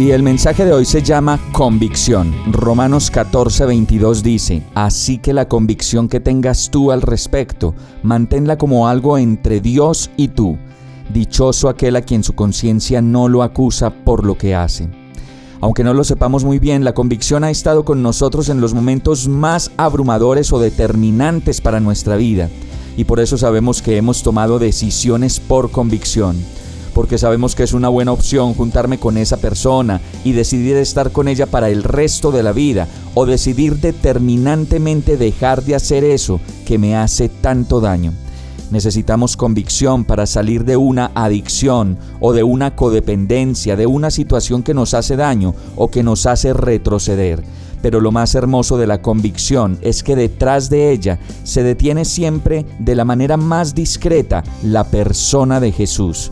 Y el mensaje de hoy se llama convicción. Romanos 14, 22 dice, Así que la convicción que tengas tú al respecto, manténla como algo entre Dios y tú. Dichoso aquel a quien su conciencia no lo acusa por lo que hace. Aunque no lo sepamos muy bien, la convicción ha estado con nosotros en los momentos más abrumadores o determinantes para nuestra vida. Y por eso sabemos que hemos tomado decisiones por convicción porque sabemos que es una buena opción juntarme con esa persona y decidir estar con ella para el resto de la vida o decidir determinantemente dejar de hacer eso que me hace tanto daño. Necesitamos convicción para salir de una adicción o de una codependencia, de una situación que nos hace daño o que nos hace retroceder. Pero lo más hermoso de la convicción es que detrás de ella se detiene siempre de la manera más discreta la persona de Jesús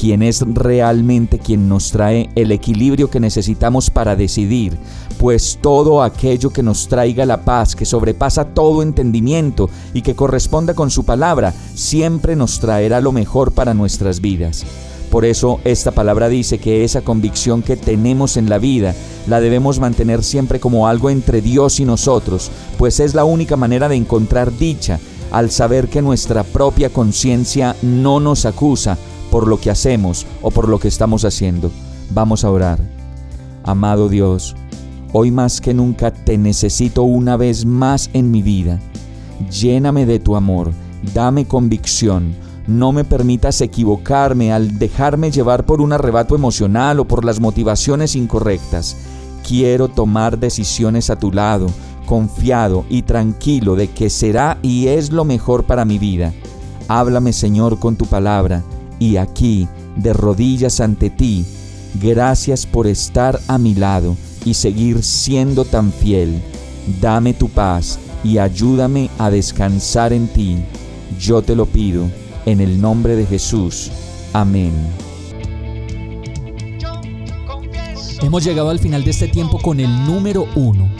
quien es realmente quien nos trae el equilibrio que necesitamos para decidir, pues todo aquello que nos traiga la paz, que sobrepasa todo entendimiento y que corresponda con su palabra, siempre nos traerá lo mejor para nuestras vidas. Por eso esta palabra dice que esa convicción que tenemos en la vida la debemos mantener siempre como algo entre Dios y nosotros, pues es la única manera de encontrar dicha al saber que nuestra propia conciencia no nos acusa, por lo que hacemos o por lo que estamos haciendo. Vamos a orar. Amado Dios, hoy más que nunca te necesito una vez más en mi vida. Lléname de tu amor, dame convicción, no me permitas equivocarme al dejarme llevar por un arrebato emocional o por las motivaciones incorrectas. Quiero tomar decisiones a tu lado, confiado y tranquilo de que será y es lo mejor para mi vida. Háblame Señor con tu palabra y aquí, de rodillas ante ti, gracias por estar a mi lado y seguir siendo tan fiel. Dame tu paz y ayúdame a descansar en ti. Yo te lo pido, en el nombre de Jesús. Amén. Hemos llegado al final de este tiempo con el número uno